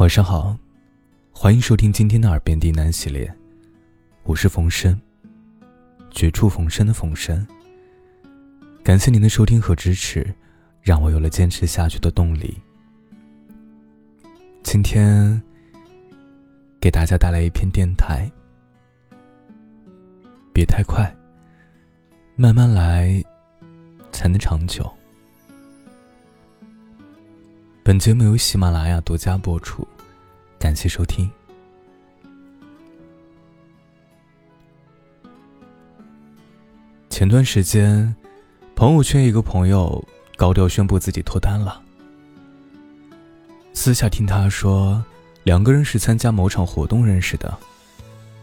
晚上好，欢迎收听今天的耳边低喃系列，我是冯生。绝处逢生的冯生。感谢您的收听和支持，让我有了坚持下去的动力。今天给大家带来一篇电台，别太快，慢慢来，才能长久。本节目由喜马拉雅独家播出，感谢收听。前段时间，朋友圈一个朋友高调宣布自己脱单了。私下听他说，两个人是参加某场活动认识的，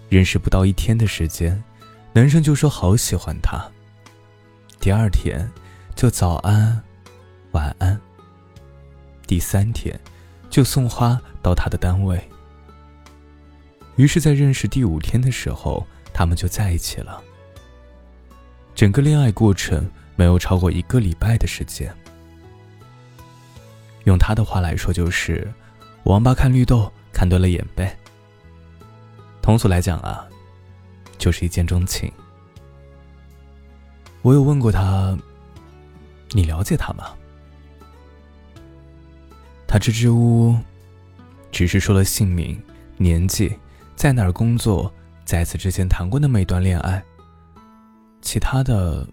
认识不到一天的时间，男生就说好喜欢他，第二天就早安、晚安。第三天，就送花到他的单位。于是，在认识第五天的时候，他们就在一起了。整个恋爱过程没有超过一个礼拜的时间。用他的话来说，就是王八看绿豆看对了眼呗。通俗来讲啊，就是一见钟情。我有问过他，你了解他吗？支支吾吾，只是说了姓名、年纪、在哪儿工作，在此之前谈过那么一段恋爱。其他的，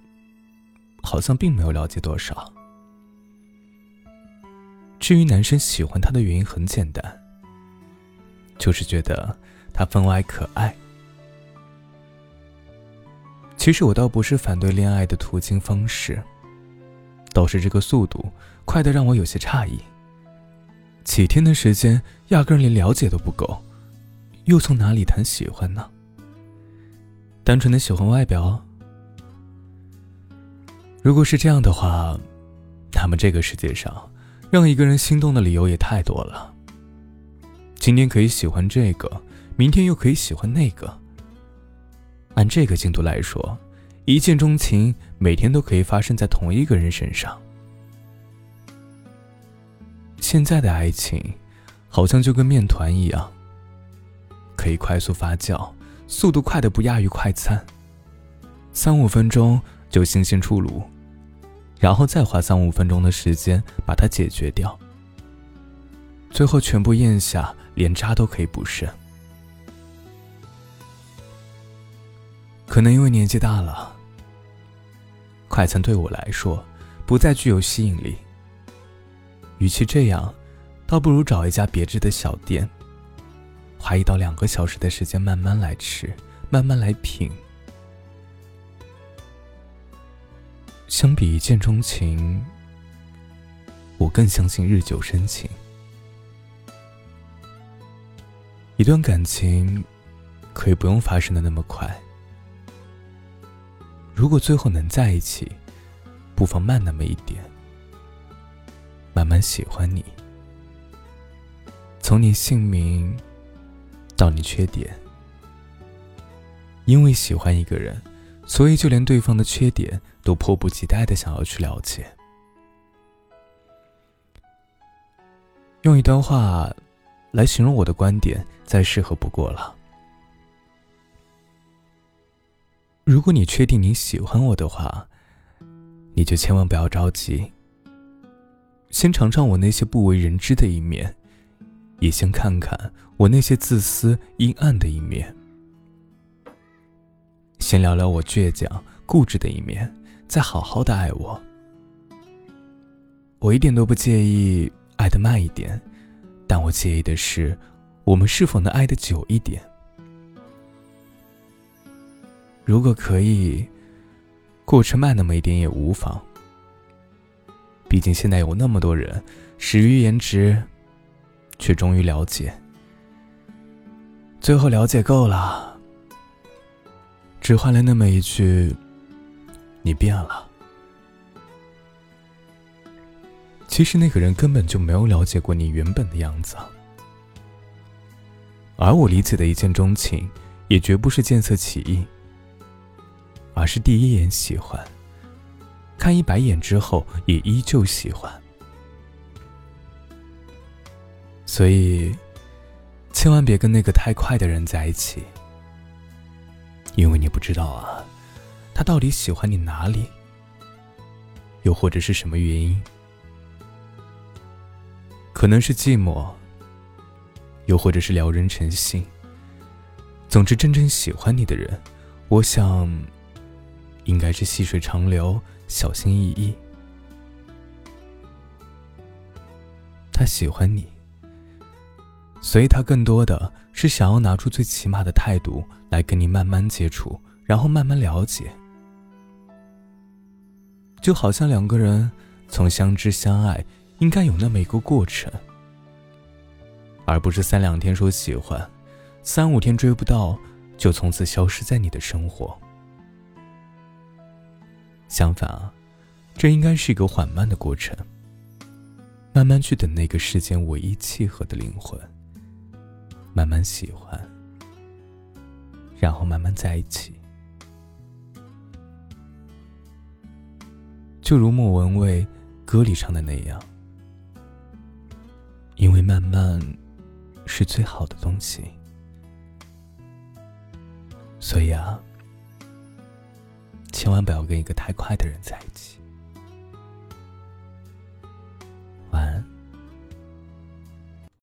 好像并没有了解多少。至于男生喜欢她的原因，很简单，就是觉得他分外可爱。其实我倒不是反对恋爱的途径方式，倒是这个速度快的让我有些诧异。几天的时间，压根连了解都不够，又从哪里谈喜欢呢？单纯的喜欢外表？如果是这样的话，那么这个世界上，让一个人心动的理由也太多了。今天可以喜欢这个，明天又可以喜欢那个。按这个进度来说，一见钟情每天都可以发生在同一个人身上。现在的爱情，好像就跟面团一样，可以快速发酵，速度快的不亚于快餐，三五分钟就新鲜出炉，然后再花三五分钟的时间把它解决掉，最后全部咽下，连渣都可以不剩。可能因为年纪大了，快餐对我来说不再具有吸引力。与其这样，倒不如找一家别致的小店，花一到两个小时的时间慢慢来吃，慢慢来品。相比一见钟情，我更相信日久生情。一段感情可以不用发生的那么快，如果最后能在一起，不妨慢那么一点。慢慢喜欢你，从你姓名到你缺点，因为喜欢一个人，所以就连对方的缺点都迫不及待的想要去了解。用一段话来形容我的观点，再适合不过了。如果你确定你喜欢我的话，你就千万不要着急。先尝尝我那些不为人知的一面，也先看看我那些自私阴暗的一面。先聊聊我倔强固执的一面，再好好的爱我。我一点都不介意爱的慢一点，但我介意的是，我们是否能爱的久一点。如果可以，过程慢那么一点也无妨。毕竟现在有那么多人，始于颜值，却终于了解，最后了解够了，只换来那么一句：“你变了。”其实那个人根本就没有了解过你原本的样子。而我理解的一见钟情，也绝不是见色起意，而是第一眼喜欢。看一百眼之后，也依旧喜欢。所以，千万别跟那个太快的人在一起，因为你不知道啊，他到底喜欢你哪里，又或者是什么原因？可能是寂寞，又或者是撩人成性。总之，真正喜欢你的人，我想，应该是细水长流、小心翼翼。他喜欢你。所以，他更多的是想要拿出最起码的态度来跟你慢慢接触，然后慢慢了解，就好像两个人从相知相爱应该有那么一个过程，而不是三两天说喜欢，三五天追不到就从此消失在你的生活。相反啊，这应该是一个缓慢的过程，慢慢去等那个世间唯一契合的灵魂。慢慢喜欢，然后慢慢在一起，就如莫文蔚歌里唱的那样，因为慢慢是最好的东西，所以啊，千万不要跟一个太快的人在一起。